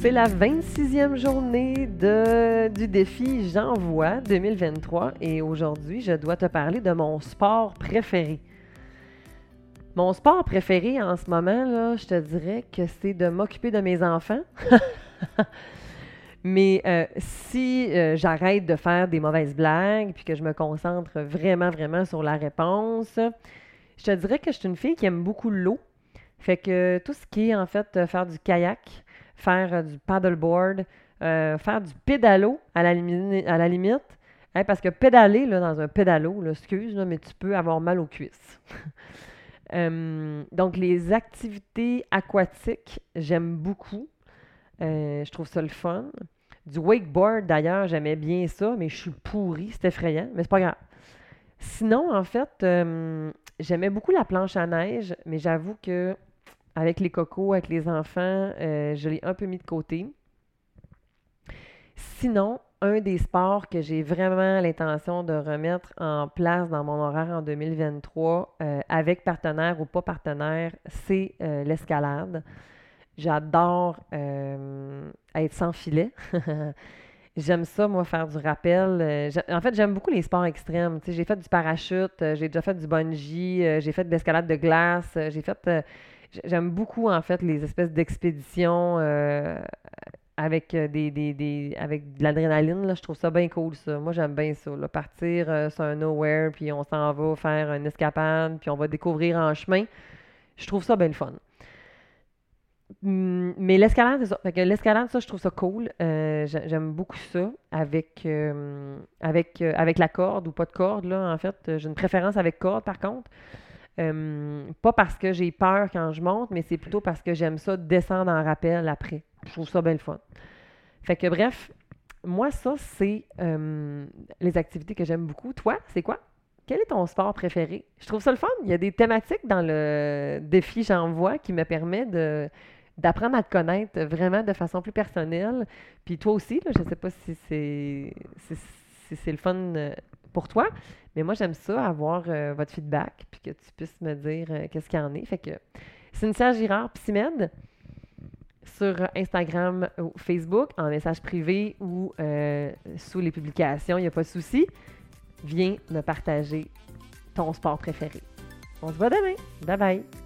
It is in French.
C'est la 26e journée du défi J'envoie 2023 et aujourd'hui, je dois te parler de mon sport préféré. Mon sport préféré en ce moment, je te dirais que c'est de m'occuper de mes enfants. Mais euh, si euh, j'arrête de faire des mauvaises blagues puis que je me concentre vraiment, vraiment sur la réponse, je te dirais que je suis une fille qui aime beaucoup l'eau. Fait que tout ce qui est en fait euh, faire du kayak, faire du paddleboard, faire du pédalo à la, limite, hein, parce que pédaler là, dans un pédalo, excuse, mais tu peux avoir mal aux cuisses. donc les activités aquatiques, j'aime beaucoup. Euh, je trouve ça le fun. Du wakeboard, d'ailleurs, j'aimais bien ça, mais je suis pourrie, c'est effrayant, mais c'est pas grave. Sinon, en fait, euh, j'aimais beaucoup la planche à neige, mais j'avoue que avec les cocos, avec les enfants, euh, je l'ai un peu mis de côté. Sinon, un des sports que j'ai vraiment l'intention de remettre en place dans mon horaire en 2023, avec partenaire ou pas partenaire, c'est l'escalade. J'adore euh, être sans filet. j'aime ça, moi, faire du rappel. Euh, en fait, j'aime beaucoup les sports extrêmes. j'ai fait du parachute, euh, j'ai déjà fait du bungee, j'ai fait de l'escalade de glace, j'ai fait... j'aime beaucoup, en fait, les espèces d'expéditions avec, des, des, avec de l'adrénaline. Je trouve ça bien cool, ça. Moi, j'aime bien ça. Partir sur un nowhere, puis on s'en va faire une escapade, puis on va découvrir en chemin. Je trouve ça bien le fun. Mm, mais l'escalade, c'est ça. l'escalade, ça, je trouve ça cool. Euh, j'aime beaucoup ça avec, euh, avec, euh, avec la corde ou pas de corde, là, en fait. J'ai une préférence avec corde, par contre. Pas parce que j'ai peur quand je monte, mais c'est plutôt parce que j'aime ça descendre en rappel après. Je trouve ça bien le fun. Fait que bref, moi, ça, c'est les activités que j'aime beaucoup. Toi, c'est quoi? Quel est ton sport préféré? Je trouve ça le fun. Il y a des thématiques dans le défi J'envoie qui me permet de d'apprendre à te connaître vraiment de façon plus personnelle. Puis toi aussi, je ne sais pas si c'est si, c'est le fun euh, pour toi, mais moi j'aime ça, avoir euh, votre feedback, puis que tu puisses me dire euh, qu'est-ce qu'il y en est. Fait que Cynthia Girard, Psymed, sur Instagram ou Facebook, en message privé ou sous les publications, il n'y a pas de souci. Viens me partager ton sport préféré. On se voit demain. Bye bye.